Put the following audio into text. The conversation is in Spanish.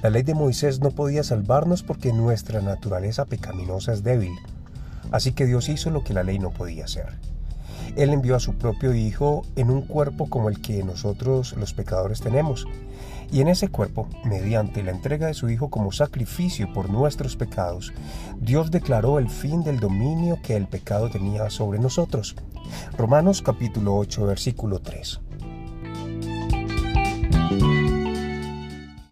La ley de Moisés no podía salvarnos porque nuestra naturaleza pecaminosa es débil. Así que Dios hizo lo que la ley no podía hacer. Él envió a su propio Hijo en un cuerpo como el que nosotros los pecadores tenemos. Y en ese cuerpo, mediante la entrega de su Hijo como sacrificio por nuestros pecados, Dios declaró el fin del dominio que el pecado tenía sobre nosotros. Romanos capítulo 8 versículo 3.